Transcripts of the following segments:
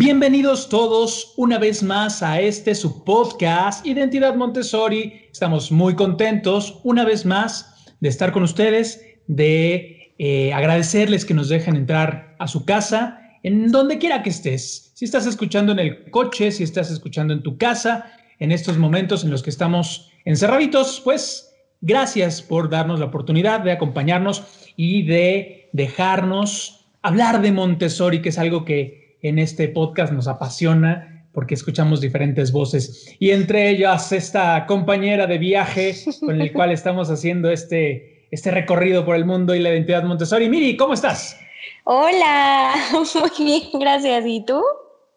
Bienvenidos todos una vez más a este su podcast Identidad Montessori. Estamos muy contentos una vez más de estar con ustedes, de eh, agradecerles que nos dejen entrar a su casa, en donde quiera que estés. Si estás escuchando en el coche, si estás escuchando en tu casa, en estos momentos en los que estamos encerraditos, pues gracias por darnos la oportunidad de acompañarnos y de dejarnos hablar de Montessori, que es algo que en este podcast nos apasiona porque escuchamos diferentes voces y entre ellas esta compañera de viaje con el cual estamos haciendo este, este recorrido por el mundo y la identidad Montessori. Miri, ¿cómo estás? Hola, muy bien, gracias. ¿Y tú?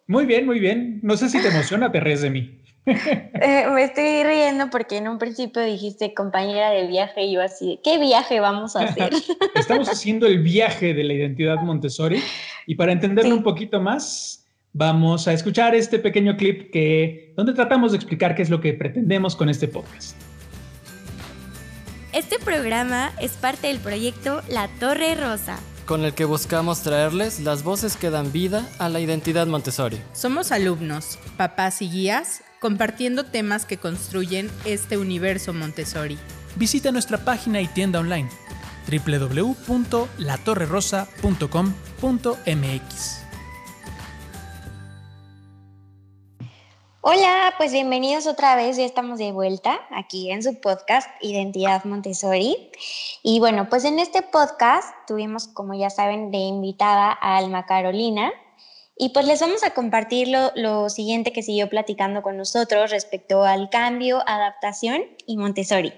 Muy bien, muy bien. No sé si te emociona, te ríes de mí. Eh, me estoy riendo porque en un principio dijiste compañera de viaje y yo así, ¿qué viaje vamos a hacer? Estamos haciendo el viaje de la identidad Montessori y para entenderlo Sí. un poquito más, vamos a escuchar este pequeño clip que donde tratamos de explicar qué es lo que pretendemos con este podcast. Este programa es parte del proyecto La Torre Rosa. con el que buscamos traerles las voces que dan vida a la identidad Montessori. Somos alumnos, papás y guías, compartiendo temas que construyen este universo Montessori. visita nuestra página y tienda online www.latorrerosa.com.mx. Hola, pues bienvenidos otra vez, ya estamos de vuelta aquí en su podcast Identidad Montessori. Y bueno, pues en este podcast tuvimos, como ya saben, de invitada a Alma Carolina. Y pues les vamos a compartir lo, lo siguiente que siguió platicando con nosotros respecto al cambio, adaptación y Montessori.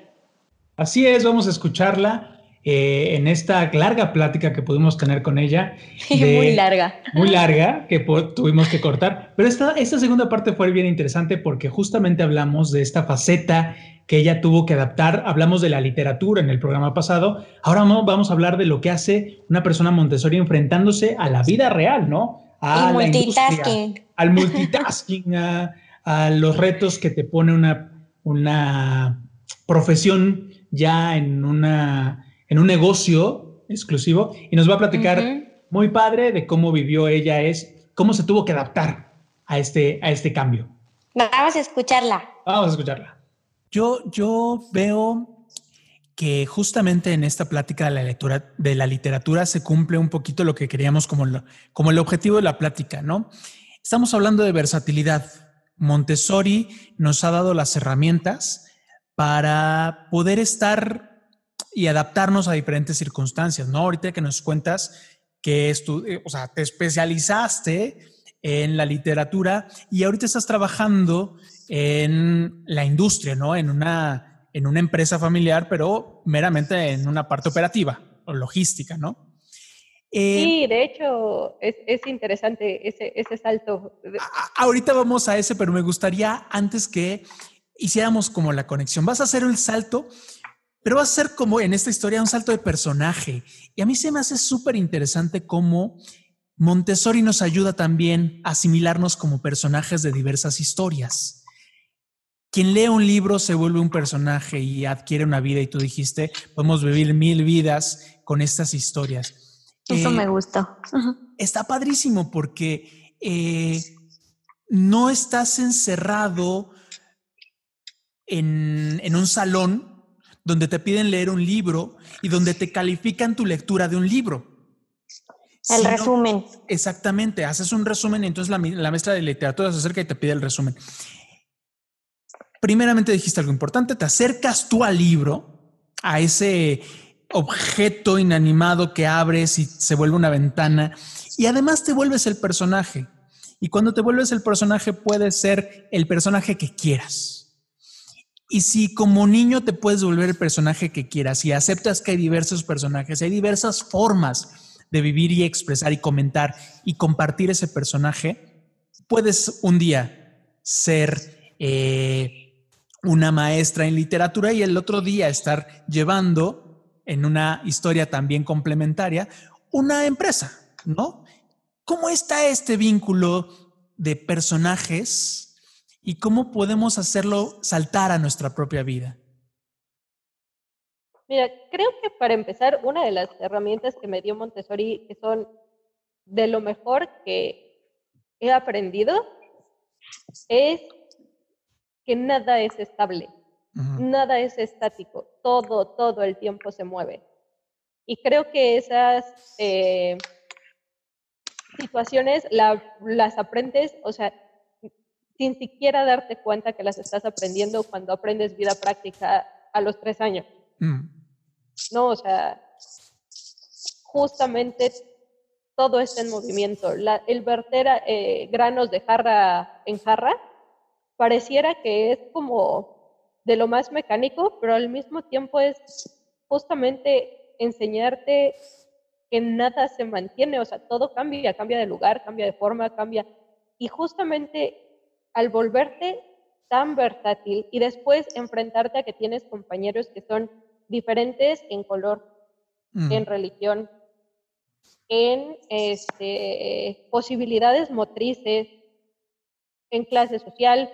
Así es, vamos a escucharla eh, en esta larga plática que pudimos tener con ella. de- Muy larga. Muy larga, que tuvimos que cortar. Pero esta, esta segunda parte fue bien interesante porque justamente hablamos de esta faceta que ella tuvo que adaptar. Hablamos de la literatura en el programa pasado. Ahora vamos a hablar de lo que hace una persona Montessori enfrentándose a la vida real, ¿no? A y la industria, multitasking. al multitasking, a, a los retos que te pone una, una profesión ya en, una, en un negocio exclusivo y nos va a platicar muy padre de cómo vivió ella, es cómo se tuvo que adaptar a este, a este cambio. Vamos a escucharla. Vamos a escucharla. Yo, yo veo que justamente en esta plática de la, lectura, de la literatura se cumple un poquito lo que queríamos como, como el objetivo de la plática, ¿no? Estamos hablando de versatilidad. Montessori nos ha dado las herramientas para poder estar y adaptarnos a diferentes circunstancias, ¿no? Ahorita que nos cuentas que estu- eh, o sea, te especializaste en la literatura y ahorita estás trabajando en la industria, ¿no? En una, en una empresa familiar, pero meramente en una parte operativa o logística, ¿no? Eh, Sí, de hecho, es, es interesante ese, ese salto. a- ahorita vamos a ese, pero me gustaría antes que hiciéramos como la conexión. Vas a hacer el salto, pero vas a ser como en esta historia un salto de personaje. Y a mí se me hace súper interesante cómo Montessori nos ayuda también a asimilarnos como personajes de diversas historias. Quien lee un libro se vuelve un personaje y adquiere una vida y tú dijiste, podemos vivir mil vidas con estas historias. Eso Eh, me gustó. está padrísimo porque eh, no estás encerrado en, en un salón donde te piden leer un libro y donde te califican tu lectura de un libro. El resumen. Exactamente, haces un resumen y entonces la, la maestra de literatura se acerca y te pide el resumen. Primeramente dijiste algo importante, te acercas tú al libro, a ese objeto inanimado que abres y se vuelve una ventana y además te vuelves el personaje. Y cuando te vuelves el personaje puedes ser el personaje que quieras. Y si como niño te puedes volver el personaje que quieras y aceptas que hay diversos personajes, hay diversas formas de vivir y expresar y comentar y compartir ese personaje, puedes un día ser eh, una maestra en literatura y el otro día estar llevando en una historia también complementaria una empresa, ¿no? ¿Cómo está este vínculo de personajes y cómo podemos hacerlo saltar a nuestra propia vida? Mira, creo que para empezar, una de las herramientas que me dio Montessori, que son de lo mejor que he aprendido, es que nada es estable, nada es estático, todo, todo el tiempo se mueve. Y creo que esas eh, situaciones las aprendes, o sea, sin siquiera darte cuenta que las estás aprendiendo cuando aprendes vida práctica a los tres años. Mm. ¿no? O sea, justamente todo está en movimiento. el verter eh, granos de jarra en jarra pareciera que es como de lo más mecánico, pero al mismo tiempo es justamente enseñarte que nada se mantiene, o sea, todo cambia, cambia de lugar, cambia de forma, cambia. Y justamente al volverte tan versátil y después enfrentarte a que tienes compañeros que son diferentes en color, en religión, en este, posibilidades motrices, en clase social,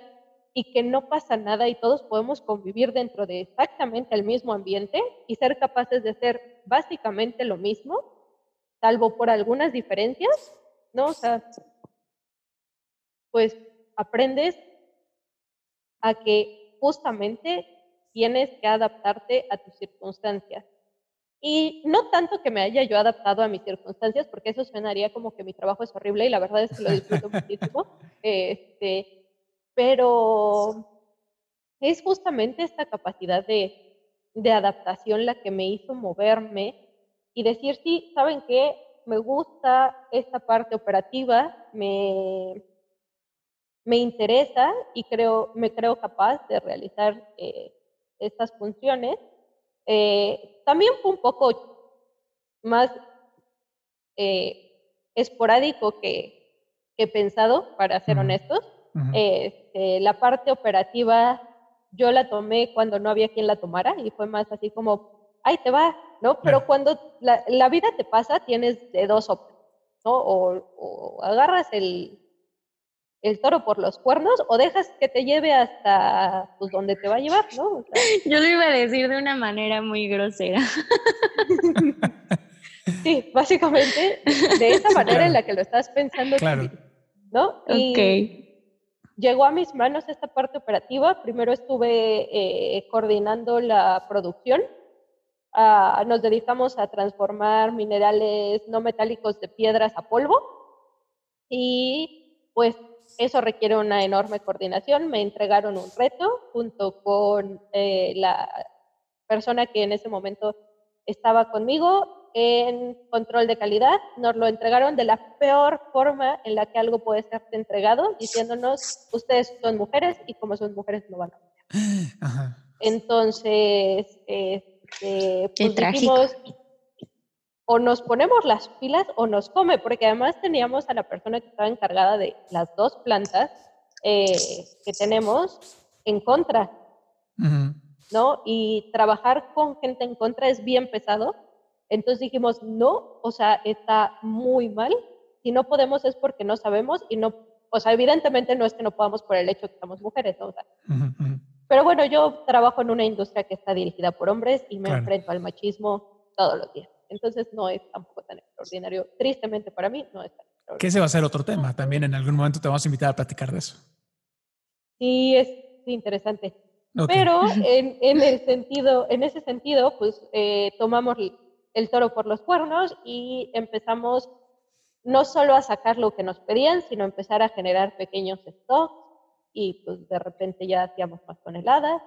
y que no pasa nada y todos podemos convivir dentro de exactamente el mismo ambiente y ser capaces de hacer básicamente lo mismo, salvo por algunas diferencias, ¿no? O sea, pues aprendes a que justamente tienes que adaptarte a tus circunstancias. Y no tanto que me haya yo adaptado a mis circunstancias, porque eso suenaría como que mi trabajo es horrible y la verdad es que lo disfruto muchísimo. Este, pero es justamente esta capacidad de, de adaptación la que me hizo moverme y decir, sí, ¿saben qué? Me gusta esta parte operativa, me, me interesa y creo, me creo capaz de realizar eh, estas funciones. Eh, también fue un poco más eh, esporádico que, que, pensado, para ser honestos. Este, la parte operativa yo la tomé cuando no había quien la tomara y fue más así como, ay, te va, ¿no? Pero cuando la, la, vida te pasa, tienes de dos opciones, ¿no? O, o agarras el, el toro por los cuernos o dejas que te lleve hasta pues, donde te va a llevar, ¿no? Yo lo iba a decir de una manera muy grosera. sí, básicamente de esa manera en la que lo estás pensando, claro. ¿no? Y llegó a mis manos esta parte operativa. Primero estuve eh, coordinando la producción. Ah, nos dedicamos a transformar minerales no metálicos de piedras a polvo y pues eso requiere una enorme coordinación. Me entregaron un reto junto con eh, la persona que en ese momento estaba conmigo en control de calidad. Nos lo entregaron de la peor forma en la que algo puede ser entregado, diciéndonos, ustedes son mujeres y como son mujeres no van a Entonces, este, pues dijimos, o nos ponemos las pilas o nos come, porque además teníamos a la persona que estaba encargada de las dos plantas eh, que tenemos en contra, ¿no? Y trabajar con gente en contra es bien pesado. Entonces dijimos, no, o sea, está muy mal. Si no podemos es porque no sabemos y no, o sea, evidentemente no es que no podamos por el hecho que somos mujeres, ¿no? Pero bueno, yo trabajo en una industria que está dirigida por hombres y me enfrento al machismo todos los días. Entonces no es tampoco tan extraordinario. Tristemente para mí no es tan extraordinario. Que ese va a ser otro tema. También en algún momento te vamos a invitar a platicar de eso. Sí, es interesante. Pero en, en, el sentido, en ese sentido, pues eh, tomamos el toro por los cuernos y empezamos no solo a sacar lo que nos pedían, sino empezar a generar pequeños stocks y pues de repente ya hacíamos más toneladas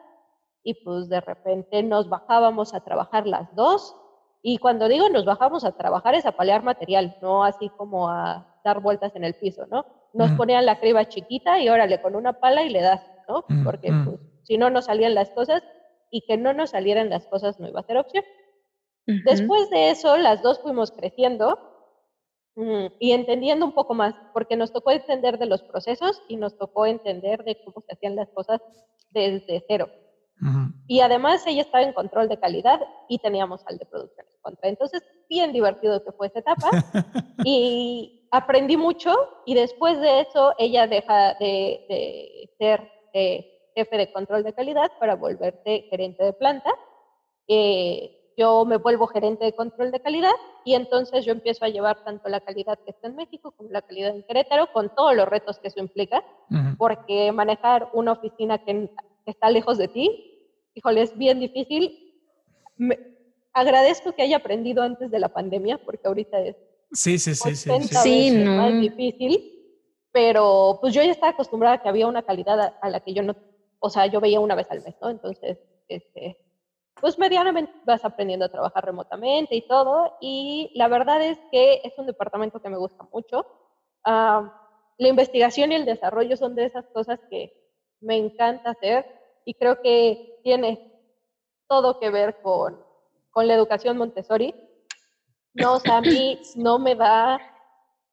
y pues de repente nos bajábamos a trabajar las dos y cuando digo nos bajamos a trabajar es a palear material, no así como a dar vueltas en el piso, ¿no? Nos ponían la criba chiquita y órale con una pala y le das, ¿no? Porque pues, si no nos salían las cosas y que no nos salieran las cosas no iba a ser opción. Después de eso, las dos fuimos creciendo mm, y entendiendo un poco más, porque nos tocó entender de los procesos y nos tocó entender de cómo se hacían las cosas desde cero. Y además ella estaba en control de calidad y teníamos al de producción en contra. Entonces, bien divertido que fue esa etapa. y aprendí mucho y después de eso ella deja de, ser eh, jefe de control de calidad para volverse gerente de planta. Eh, yo me vuelvo gerente de control de calidad y entonces yo empiezo a llevar tanto la calidad que está en México como la calidad en Querétaro, con todos los retos que eso implica, porque manejar una oficina que está lejos de ti, híjole, es bien difícil. Me, agradezco que haya aprendido antes de la pandemia, porque ahorita es sí, sí, sí, sí, sí. más difícil, pero pues yo ya estaba acostumbrada a que había una calidad a, la que yo no, o sea, yo veía una vez al mes, ¿no? Entonces, este, pues medianamente vas aprendiendo a trabajar remotamente y todo, y la verdad es que es un departamento que me gusta mucho. Ah, la investigación y el desarrollo son de esas cosas que me encanta hacer y creo que tiene todo que ver con, con la educación Montessori. No, o sea, a mí no me da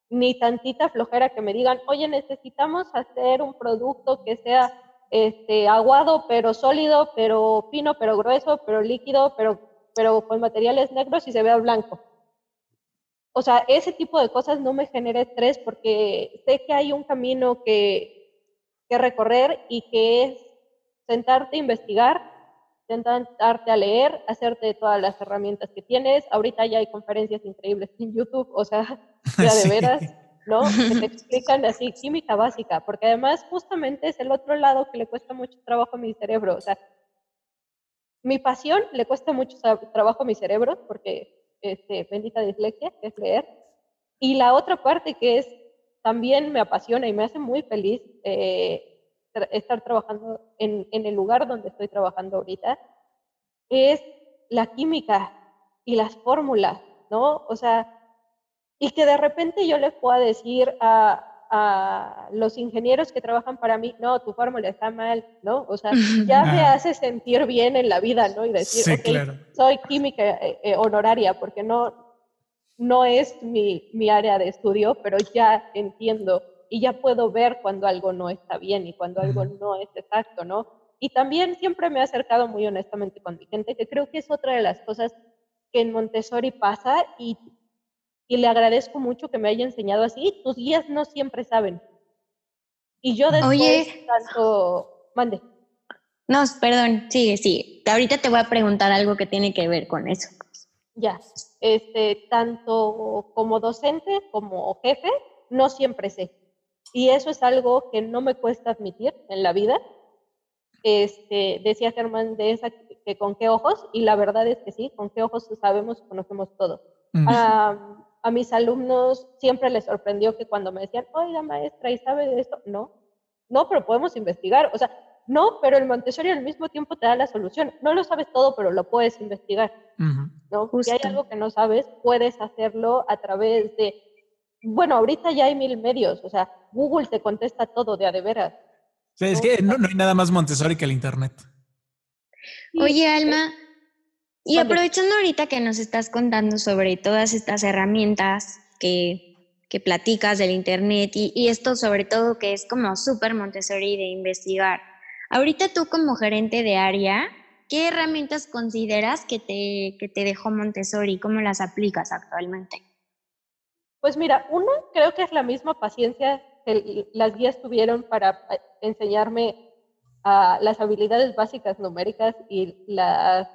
ni tantita flojera que me digan, oye, necesitamos hacer un producto que sea este, aguado, pero sólido, pero fino, pero grueso, pero líquido, pero, pero con materiales negros y se vea blanco. O sea, ese tipo de cosas no me genera estrés porque sé que hay un camino que, que recorrer y que es sentarte a investigar, sentarte a leer, hacerte todas las herramientas que tienes. Ahorita ya hay conferencias increíbles en YouTube, o sea, ya de veras. ¿No? Que te explican así, química básica, porque además justamente es el otro lado que le cuesta mucho trabajo a mi cerebro, o sea, mi pasión le cuesta mucho trabajo a mi cerebro, porque este, bendita dislexia, que es leer, y la otra parte que es, también me apasiona y me hace muy feliz eh, estar trabajando en, en el lugar donde estoy trabajando ahorita, es la química y las fórmulas, ¿no? O sea, y que de repente yo les pueda decir a, a los ingenieros que trabajan para mí, no, tu fórmula está mal, ¿no? O sea, ya me ah. hace sentir bien en la vida, ¿no? Y decir, soy química eh, eh, honoraria porque no, no es mi, mi, área de estudio, pero ya entiendo y ya puedo ver cuando algo no está bien y cuando algo no es exacto, ¿no? Y también siempre me he acercado muy honestamente con mi gente, que creo que es otra de las cosas que en Montessori pasa y y le agradezco mucho que me haya enseñado así. Tus guías no siempre saben. Y yo después Oye. tanto... Mande. No, perdón, sigue, sigue. Ahorita te voy a preguntar algo que tiene que ver con eso. Ya, este, tanto como docente como jefe, no siempre sé. Y eso es algo que no me cuesta admitir en la vida. Este, decía Germán de esa que con qué ojos, y la verdad es que sí, con qué ojos sabemos, conocemos todo a mis alumnos siempre les sorprendió que cuando me decían, oiga maestra, ¿y sabe de esto? No, no, pero podemos investigar. O sea, no, pero el Montessori al mismo tiempo te da la solución. No lo sabes todo, pero lo puedes investigar. ¿no? Si hay algo que no sabes, puedes hacerlo a través de, bueno, ahorita ya hay mil medios, o sea, Google te contesta todo de a de veras. es que no, no, hay nada más Montessori que el Internet. Oye, Alma, y aprovechando ahorita que nos estás contando sobre todas estas herramientas que, que platicas del Internet y, y, esto sobre todo que es como súper Montessori de investigar, ahorita tú como gerente de área, ¿qué herramientas consideras que te, que te dejó Montessori? ¿Cómo las aplicas actualmente? Pues mira, uno creo que es la misma paciencia que las guías tuvieron para eh, enseñarme a las habilidades básicas numéricas y las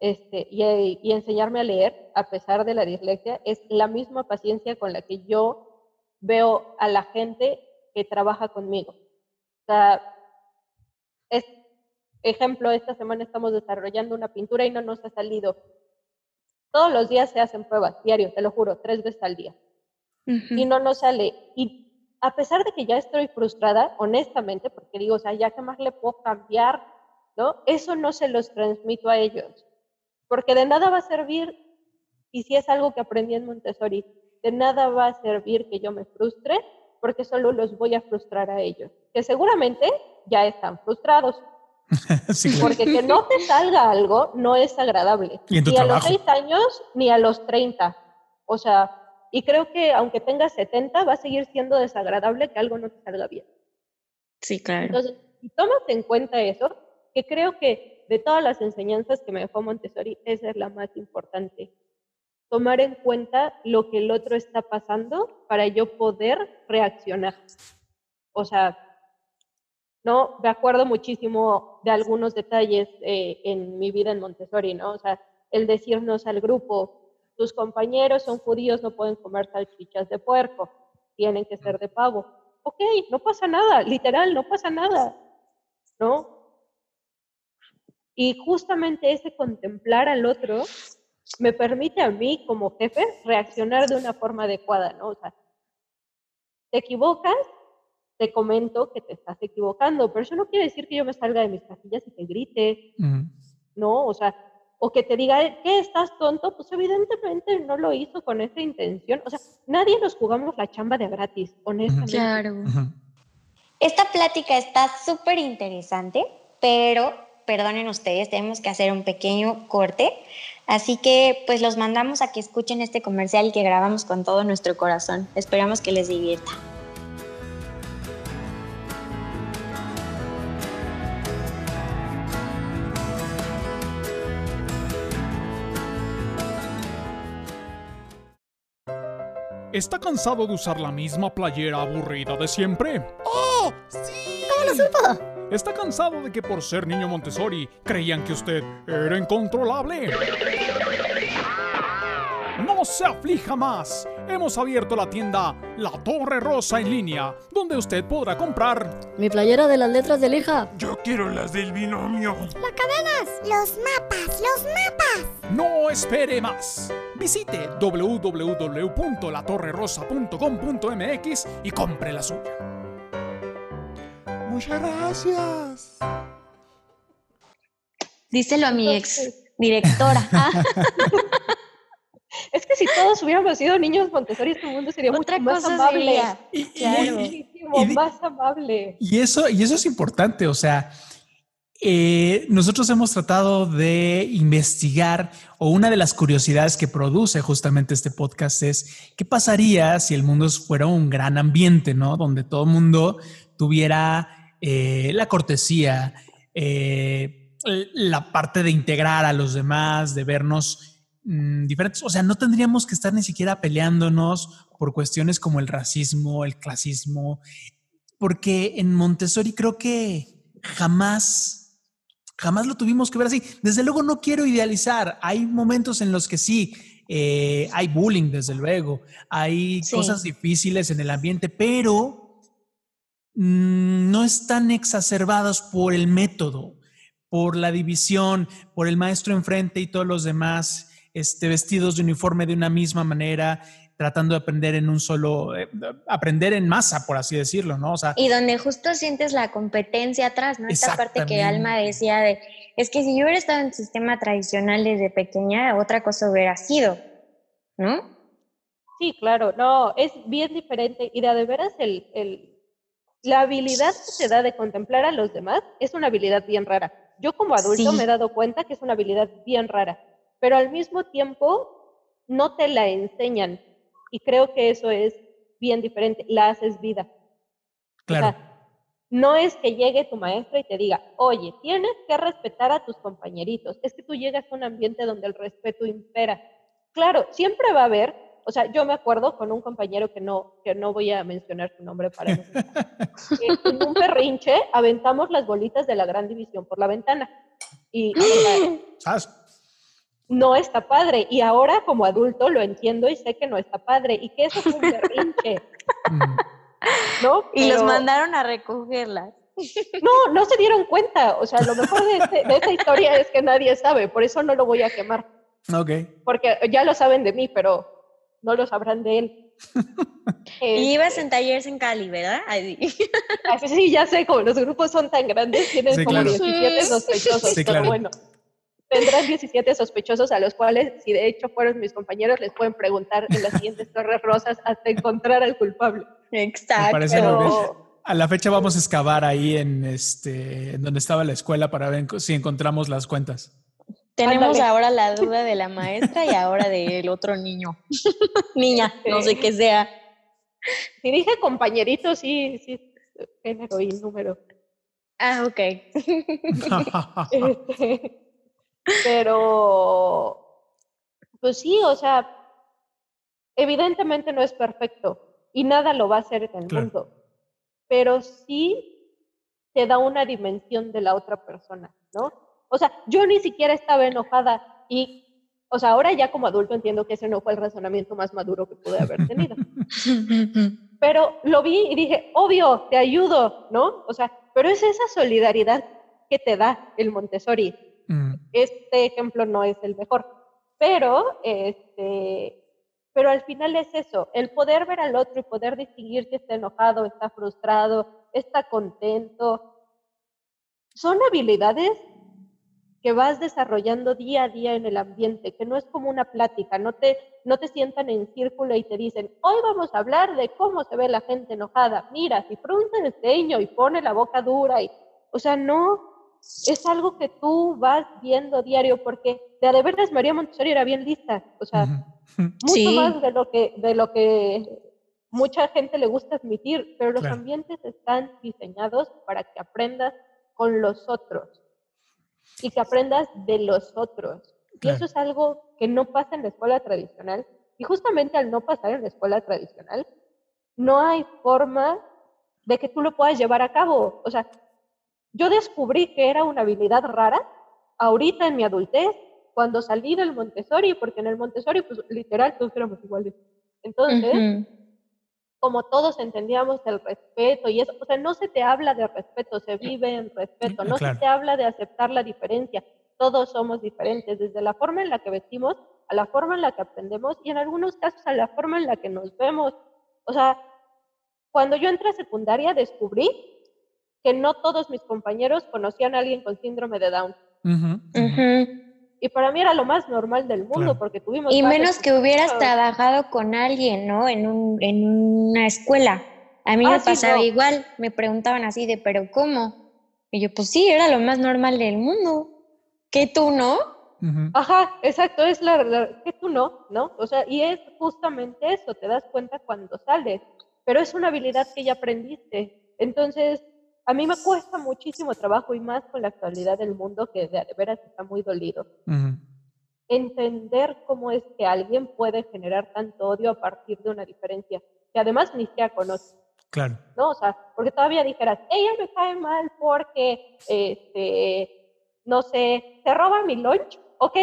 este, y, enseñarme a leer, a pesar de la dislexia, es la misma paciencia con la que yo veo a la gente que trabaja conmigo. O sea, es, ejemplo, esta semana estamos desarrollando una pintura y no nos ha salido. Todos los días se hacen pruebas, diario, te lo juro, tres veces al día. Y no nos sale. Y a pesar de que ya estoy frustrada, honestamente, porque digo, o sea, ya que más le puedo cambiar, ¿no? Eso no se los transmito a ellos porque de nada va a servir, y si es algo que aprendí en Montessori, de nada va a servir que yo me frustre, porque solo los voy a frustrar a ellos, que seguramente ya están frustrados. Porque que no te salga algo no es agradable. ni a los seis años ni a los 30. O sea, y creo que aunque tengas 70, va a seguir siendo desagradable que algo no te salga bien. Sí, claro. Entonces, si tomas en cuenta eso, que creo que de todas las enseñanzas que me dejó Montessori, esa es la más importante. Tomar en cuenta lo que el otro está pasando para yo poder reaccionar. O sea, ¿no? Me acuerdo muchísimo de algunos detalles eh, en mi vida en Montessori, ¿no? O sea, el decirnos al grupo, tus compañeros son judíos, no pueden comer salchichas de puerco, tienen que ser de pavo. Ok, no pasa nada, literal, no pasa nada, ¿no? Y justamente ese contemplar al otro me permite a mí como jefe reaccionar de una forma adecuada, ¿no? O sea, te equivocas, te comento que te estás equivocando, pero eso no quiere decir que yo me salga de mis casillas y te grite, ¿no? O sea, o que te diga, ¿qué estás tonto? Pues evidentemente no lo hizo con esa intención. O sea, nadie nos jugamos la chamba de gratis, honestamente. Claro. Esta plática está súper interesante, pero perdonen ustedes, tenemos que hacer un pequeño corte. Así que pues los mandamos a que escuchen este comercial que grabamos con todo nuestro corazón. Esperamos que les divierta. ¿Está cansado de usar la misma playera aburrida de siempre? ¡Oh! ¡Sí! ¿Cómo lo supo? ¿Está cansado de que por ser niño Montessori creían que usted era incontrolable? No se aflija más. Hemos abierto la tienda La Torre Rosa en línea, donde usted podrá comprar mi playera de las letras de lija. Yo quiero las del binomio. Las cadenas. Los mapas, los mapas. No espere más. Visite www.latorrerosa.com.mx y compre la suya. Muchas gracias. Díselo a mi ex directora. Es que si todos hubiéramos sido niños Montessori, este mundo sería mucho más amable. Y, claro. Más amable. Y eso, y eso es importante, o sea, eh, nosotros hemos tratado de investigar, o una de las curiosidades que produce justamente este podcast es, ¿qué pasaría si el mundo fuera un gran ambiente, ¿no? Donde todo el mundo tuviera eh, la cortesía, eh, la parte de integrar a los demás, de vernos Mm, diferentes. O sea, no tendríamos que estar ni siquiera peleándonos por cuestiones como el racismo, el clasismo, porque en Montessori creo que jamás, jamás lo tuvimos que ver así. Desde luego no quiero idealizar. Hay momentos en los que sí, eh, hay bullying, desde luego, hay cosas difíciles en el ambiente, pero no están exacerbadas por el método, por la división, por el maestro enfrente y todos los demás este, vestidos de uniforme de una misma manera, tratando de aprender en un solo, eh, aprender en masa, por así decirlo, ¿no? O sea, y donde justo sientes la competencia atrás, ¿no? Esta parte que Alma decía de, es que si yo hubiera estado en el sistema tradicional desde pequeña, otra cosa hubiera sido, ¿no? Sí, claro, no, es bien diferente y de, de veras el, el, la habilidad que se da de contemplar a los demás es una habilidad bien rara. Yo como adulto me he dado cuenta que es una habilidad bien rara pero al mismo tiempo no te la enseñan. Y creo que eso es bien diferente, la haces vida. Claro. no es que llegue tu maestra y te diga, oye, tienes que respetar a tus compañeritos. Es que tú llegas a un ambiente donde el respeto impera. Claro, siempre va a haber, o sea, yo me acuerdo con un compañero que no, que no voy a mencionar su nombre para no. en un perrinche aventamos las bolitas de la gran división por la ventana. Y, no está padre. Y ahora como adulto lo entiendo y sé que no está padre y que eso es un berrinche. Mm. ¿No? Y los mandaron a recogerlas. No, no se dieron cuenta. O sea, lo mejor de, este, de esa historia es que nadie sabe, por eso no lo voy a quemar. Ok. Porque ya lo saben de mí, pero no lo sabrán de él. y ibas en talleres en Cali, ¿verdad? sí, ya sé, como los grupos son tan grandes, tienen como 17 sospechosos, sí, pero bueno tendrán 17 sospechosos a los cuales, si de hecho fueron mis compañeros, les pueden preguntar en las siguientes torres rosas hasta encontrar al culpable. Exacto. A la fecha vamos a excavar ahí en este, en donde estaba la escuela para ver si encontramos las cuentas. Tenemos Ándale. ahora la duda de la maestra y ahora del otro niño. Niña, no sé qué sea. Si dije compañerito, sí, sí, género y número. Ah, ok. Este, pero, pues sí, o sea, evidentemente no es perfecto y nada lo va a hacer en el Claro. mundo, pero sí te da una dimensión de la otra persona, ¿no? O sea, yo ni siquiera estaba enojada y, o sea, ahora ya como adulto entiendo que ese no fue el razonamiento más maduro que pude haber tenido. pero lo vi y dije, obvio, te ayudo, ¿no? O sea, pero es esa solidaridad que te da el Montessori. Mm, Este ejemplo no es el mejor, pero este, pero al final es eso, el poder ver al otro y poder distinguir si está enojado, está frustrado, está contento, son habilidades que vas desarrollando día a día en el ambiente, que no es como una plática, no te, no te sientan en círculo y te dicen, hoy vamos a hablar de cómo se ve la gente enojada, mira, si frunce el ceño y pone la boca dura, y, o sea, no, es algo que tú vas viendo diario, porque de a de veras María Montessori era bien lista, o sea, mucho Sí. más de lo que, de lo que mucha gente le gusta admitir, pero los Claro. ambientes están diseñados para que aprendas con los otros y que aprendas de los otros. Y Claro. eso es algo que no pasa en la escuela tradicional. Y justamente al no pasar en la escuela tradicional, no hay forma de que tú lo puedas llevar a cabo. O sea, yo descubrí que era una habilidad rara ahorita en mi adultez, cuando salí del Montessori, porque en el Montessori, pues literal, todos éramos iguales. Entonces, Ujú. Como todos entendíamos el respeto y eso, o sea, no se te habla de respeto, se vive en respeto, no Claro. se te habla de aceptar la diferencia, todos somos diferentes, desde la forma en la que vestimos, a la forma en la que aprendemos y en algunos casos a la forma en la que nos vemos. O sea, cuando yo entré a secundaria descubrí que no todos mis compañeros conocían a alguien con síndrome de Down. ujú. Ujú. Y para mí era lo más normal del mundo Claro. porque tuvimos... Y menos que hubieras trabajado con alguien, ¿no? En, un, en una escuela. A mí Ah, me sí, pasaba no. igual, me preguntaban así de, ¿pero cómo? Y yo, pues sí, era lo más normal del mundo. ¿Qué tú, no? Ajá, exacto, es la verdad, que tú no, ¿no? O sea, y es justamente eso, te das cuenta cuando sales, pero es una habilidad que ya aprendiste. Entonces, a mí me cuesta muchísimo trabajo y más con la actualidad del mundo que de, veras está muy dolido. Ujú. Entender cómo es que alguien puede generar tanto odio a partir de una diferencia que además ni siquiera conoce. Claro. ¿no? O sea, porque todavía dijeras, ella me cae mal porque, este, no sé, se roba mi lunch, ok,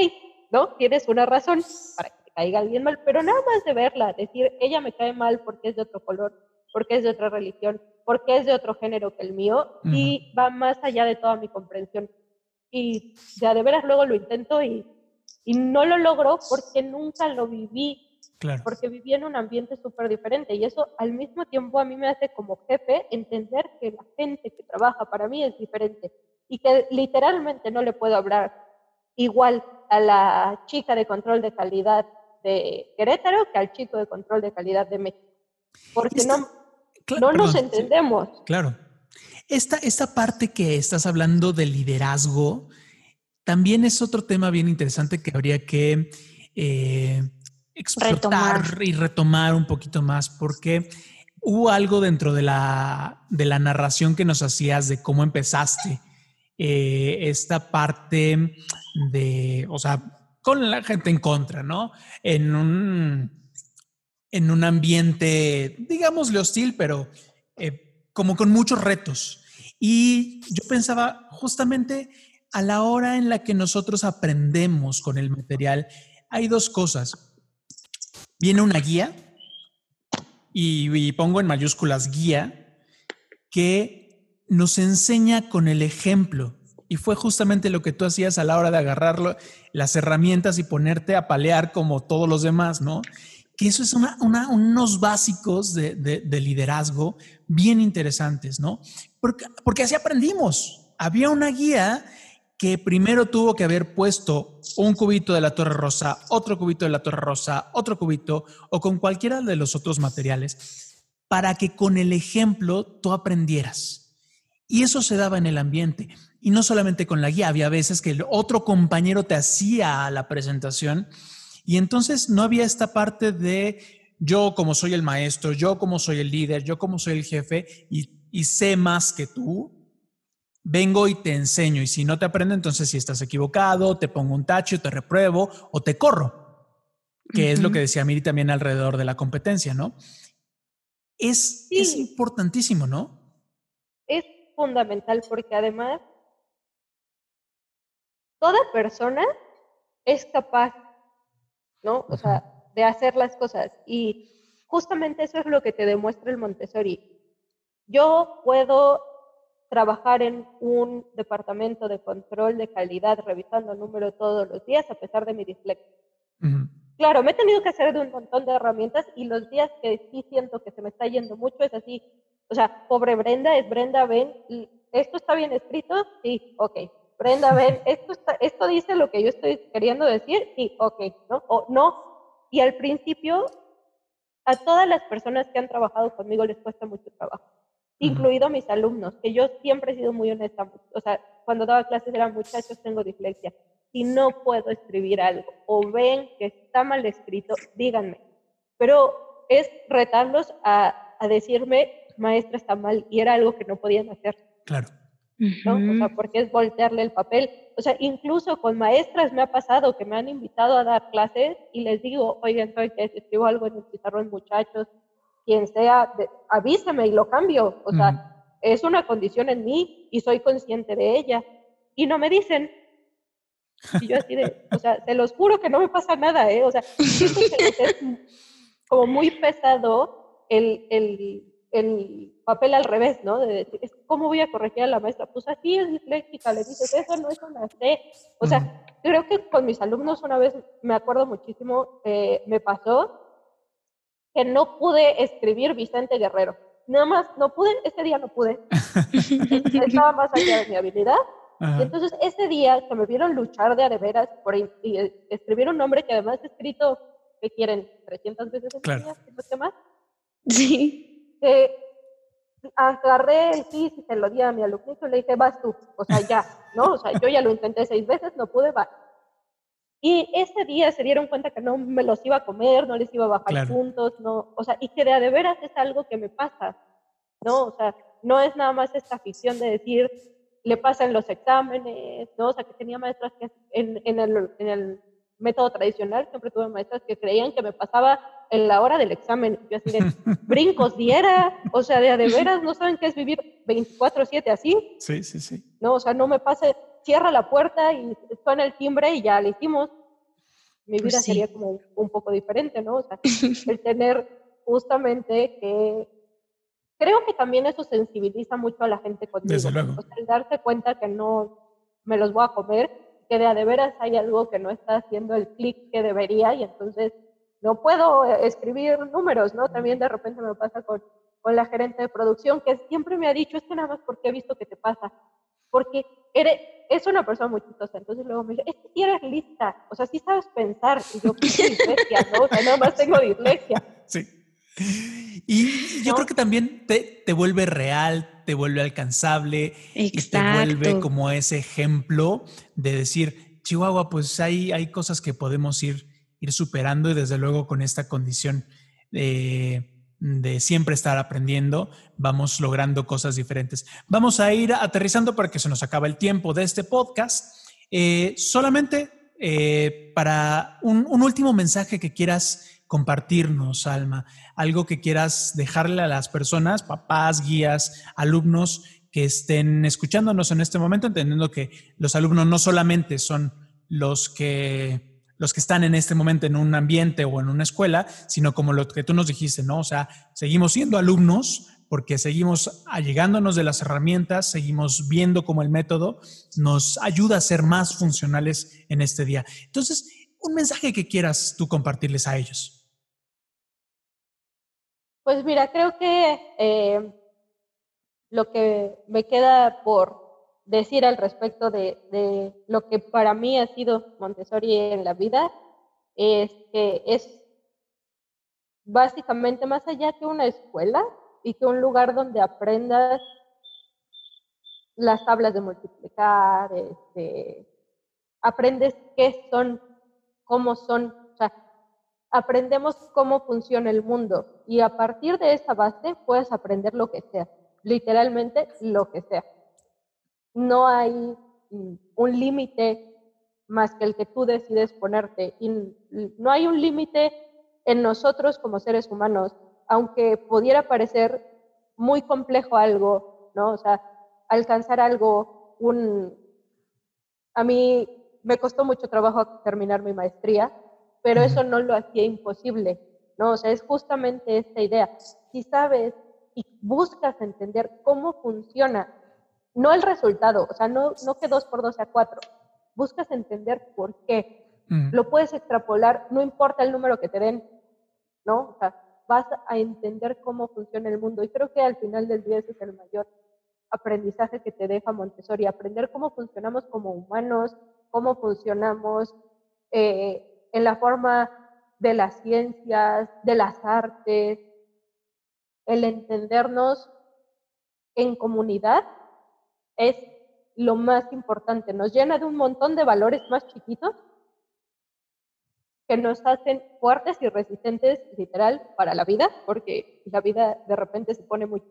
¿no? Tienes una razón para que te caiga alguien mal, pero nada más de verla, decir, ella me cae mal porque es de otro color, porque es de otra religión, porque es de otro género que el mío, y va más allá de toda mi comprensión. Y ya de veras luego lo intento y, y no lo logro porque nunca lo viví Claro. porque viví en un ambiente súper diferente y eso al mismo tiempo a mí me hace como jefe entender que la gente que trabaja para mí es diferente y que literalmente no le puedo hablar igual a la chica de control de calidad de Querétaro que al chico de control de calidad de México, porque no, No nos perdón, entendemos. Claro. Esta, esta parte que estás hablando de liderazgo también es otro tema bien interesante que habría que eh, explotar Retomar. y retomar un poquito más, porque hubo algo dentro de la, de la narración que nos hacías de cómo empezaste eh, esta parte de, o sea, con la gente en contra, ¿no? En un, en un ambiente, digámosle hostil, pero eh, como con muchos retos. Y yo pensaba justamente a la hora en la que nosotros aprendemos con el material, hay dos cosas. Viene una guía, y, y pongo en mayúsculas guía, que nos enseña con el ejemplo. Y fue justamente lo que tú hacías a la hora de agarrarlo, las herramientas y ponerte a palear como todos los demás, ¿no? Que eso es unos básicos de liderazgo bien interesantes, ¿no? Porque, porque así aprendimos. Había una guía que primero tuvo que haber puesto un cubito de la Torre Rosa, otro cubito de la Torre Rosa, otro cubito o con cualquiera de los otros materiales para que con el ejemplo tú aprendieras. Y eso se daba en el ambiente. Y no solamente con la guía, había veces que el otro compañero te hacía la presentación y entonces no había esta parte de yo como soy el maestro, yo como soy el líder, yo como soy el jefe y, y sé más que tú, vengo y te enseño. Y si no te aprendo, entonces si estás equivocado, te pongo un tacho, te repruebo o te corro, que es lo que decía Miri también alrededor de la competencia, ¿no? Es, es importantísimo, ¿no? Es fundamental porque además toda persona es capaz, ¿no? O sea, de hacer las cosas. Y justamente eso es lo que te demuestra el Montessori. Yo puedo trabajar en un departamento de control de calidad revisando el número todos los días a pesar de mi dislexia. Claro, me he tenido que hacer de un montón de herramientas y los días que sí siento que se me está yendo mucho es así. O sea, pobre Brenda, es Brenda, ven, ¿esto está bien escrito? Sí, ok. Brenda, ven, ¿esto, ¿esto dice lo que yo estoy queriendo decir? Sí, ok, ¿no? O no. Y al principio, a todas las personas que han trabajado conmigo les cuesta mucho trabajo incluido mis alumnos, que yo siempre he sido muy honesta. O sea, cuando daba clases eran muchachos, tengo dislexia. Si no puedo escribir algo o ven que está mal escrito, díganme. Pero es retarlos a, a decirme, maestra, está mal, y era algo que no podían hacer. Claro. ¿No? O sea, porque es voltearle el papel. O sea, incluso con maestras me ha pasado que me han invitado a dar clases y les digo, oigan, soy que escribo algo en el pizarrón, muchachos, quien sea, avísame y lo cambio. O sea, es una condición en mí y soy consciente de ella. Y no me dicen. Y yo así de, o sea, te los juro que no me pasa nada, ¿eh? O sea, es como muy pesado el, el, el papel al revés, ¿no? De decir, ¿cómo voy a corregir a la maestra? Pues así es disléxica, le dices, eso no es una C. O sea, creo que con mis alumnos una vez, me acuerdo muchísimo, eh, me pasó que no pude escribir Vicente Guerrero. Nada más, no pude, ese día no pude. Estaba más allá de mi habilidad. Y entonces ese día que me vieron luchar de a de veras por escribir un nombre que además he escrito, que quieren? 300 veces en claro. día, más? Sí. Que agarré el sí y se lo di a mi alumnito y le dije, vas tú, o sea, ya, ¿no? O sea, yo ya lo intenté seis veces, no pude, va. Y ese día se dieron cuenta que no me los iba a comer, no les iba a bajar puntos, no, o sea, y que de, de veras es algo que me pasa, ¿no? O sea, no es nada más esta afición de decir, le pasan los exámenes, ¿no? O sea, que tenía maestras que en, en, el, en el método tradicional siempre tuve maestras que creían que me pasaba en la hora del examen. Yo así de brincos diera, o sea, de, de veras no saben qué es vivir 24/7 así. Sí, sí, sí. No, o sea, no me pase, cierra la puerta y suena el timbre y ya lo hicimos. Mi vida sería como un poco diferente, ¿no? O sea, el tener justamente que... Creo que también eso sensibiliza mucho a la gente conmigo. Desde luego. O sea, el darse cuenta que no me los voy a comer, que de a de veras hay algo que no está haciendo el clic que debería y entonces no puedo escribir números, ¿no? También de repente me pasa con, con la gerente de producción que siempre me ha dicho, es que nada más porque he visto que te pasa, porque eres, es una persona muy chistosa. Entonces luego me dice, es que si eres lista, o sea, sí sabes pensar. Y yo, ¿qué dislexia, no? O sea, nada más tengo dislexia. Sí. Y yo creo que también te, te, vuelve real, te vuelve alcanzable y te vuelve como ese ejemplo de decir, Chihuahua, pues hay, hay cosas que podemos ir, ir superando y desde luego con esta condición de de siempre estar aprendiendo, vamos logrando cosas diferentes. Vamos a ir aterrizando para que se nos acaba el tiempo de este podcast. Eh, solamente eh, para un, último mensaje que quieras compartirnos, Alma, algo que quieras dejarle a las personas, papás, guías, alumnos que estén escuchándonos en este momento, entendiendo que los alumnos no solamente son los que los que están en este momento en un ambiente o en una escuela, sino como lo que tú nos dijiste, ¿no? O sea, seguimos siendo alumnos porque seguimos allegándonos de las herramientas, seguimos viendo cómo el método nos ayuda a ser más funcionales en este día. Entonces, un mensaje que quieras tú compartirles a ellos. Pues mira, creo que eh, lo que me queda por decir al respecto de, lo que para mí ha sido Montessori en la vida es que es básicamente más allá que una escuela y que un lugar donde aprendas las tablas de multiplicar, este, aprendes qué son, cómo son, aprendemos cómo funciona el mundo y a partir de esa base puedes aprender lo que sea, literalmente lo que sea. No hay mm, un límite más que el que tú decides ponerte y no hay un límite en nosotros como seres humanos, aunque pudiera parecer muy complejo algo, ¿no? O sea, alcanzar algo, un... A mí me costó mucho trabajo terminar mi maestría, pero eso no lo hacía imposible, ¿no? O sea, es justamente esta idea. Si sabes y buscas entender cómo funciona, no el resultado, o sea, no, no que dos por dos sea cuatro, buscas entender por qué. Lo puedes extrapolar, no importa el número que te den, ¿no? O sea, vas a entender cómo funciona el mundo. Y creo que al final del día ese es el mayor aprendizaje que te deja Montessori, aprender cómo funcionamos como humanos, cómo funcionamos eh, en la forma de las ciencias, de las artes, el entendernos en comunidad es lo más importante. Nos llena de un montón de valores más chiquitos que nos hacen fuertes y resistentes literal para la vida, porque la vida de repente se pone muy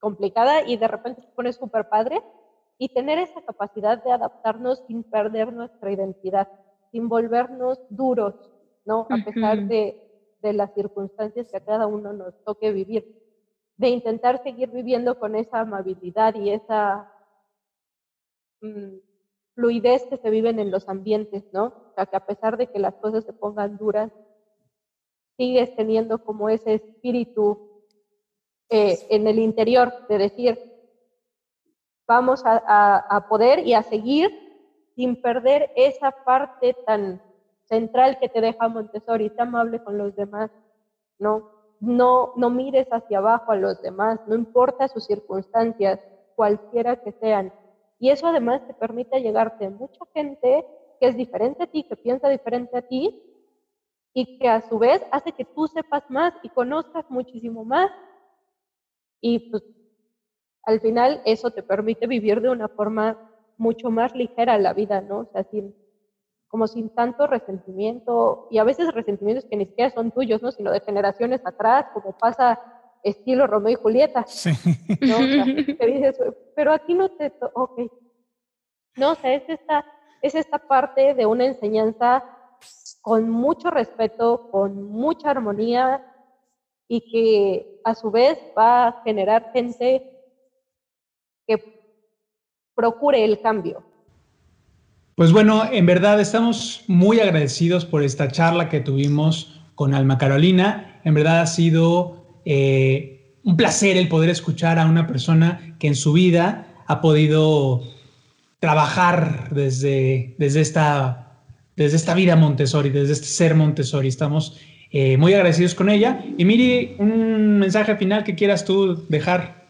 complicada y de repente se pone súper padre, y tener esa capacidad de adaptarnos sin perder nuestra identidad, sin volvernos duros, ¿no? A pesar de, de las circunstancias que a cada uno nos toque vivir, de intentar seguir viviendo con esa amabilidad y esa mm, fluidez que se viven en los ambientes, ¿no? O sea, que a pesar de que las cosas se pongan duras, sigues teniendo como ese espíritu eh, en el interior de decir, vamos a, poder y a seguir sin perder esa parte tan central que te deja Montessori, tan amable con los demás, ¿no? No, no mires hacia abajo a los demás, no importa sus circunstancias, cualquiera que sean. Y eso además te permite llegarte a mucha gente que es diferente a ti, que piensa diferente a ti y que a su vez hace que tú sepas más y conozcas muchísimo más. Y pues al final eso te permite vivir de una forma mucho más ligera la vida, ¿no? O sea, sin, como sin tanto resentimiento, y a veces resentimientos que ni siquiera son tuyos, ¿no? Sino de generaciones atrás, como pasa estilo Romeo y Julieta. Sí. ¿no? O sea, te dices, pero aquí no te... Ok. No, o sea, es esta, es esta parte de una enseñanza con mucho respeto, con mucha armonía y que a su vez va a generar gente que procure el cambio. Pues bueno, en verdad estamos muy agradecidos por esta charla que tuvimos con Alma Carolina. En verdad ha sido eh, un placer el poder escuchar a una persona que en su vida ha podido trabajar desde, desde, esta, desde esta vida Montessori, desde este ser Montessori. Estamos eh, muy agradecidos con ella. Y Miri, un mensaje final que quieras tú dejar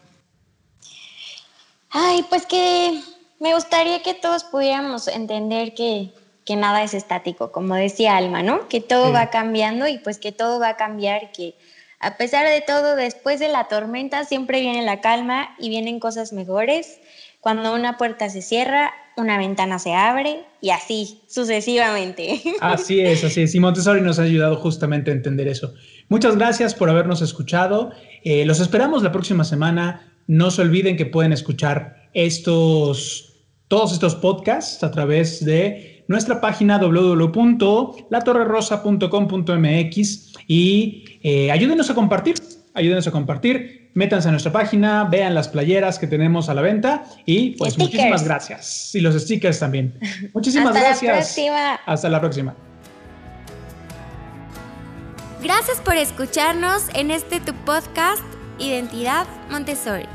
Ay, pues que me gustaría que todos pudiéramos entender que, nada es estático, como decía Alma, ¿no? Que todo va cambiando y pues que todo va a cambiar, que a pesar de todo, después de la tormenta siempre viene la calma y vienen cosas mejores. Cuando una puerta se cierra, una ventana se abre y así sucesivamente. Así es, así es. Y Montessori nos ha ayudado justamente a entender eso. Muchas gracias por habernos escuchado. Eh, los esperamos la próxima semana no se olviden que pueden escuchar estos, todos estos podcasts a través de nuestra página www.latorrerosa.com.mx y eh, ayúdenos a compartir, ayúdenos a compartir, métanse a nuestra página, vean las playeras que tenemos a la venta y pues muchísimas gracias. Y los stickers también. Muchísimas Hasta gracias. La próxima. Hasta la próxima. Gracias por escucharnos en este tu podcast Identidad Montessori.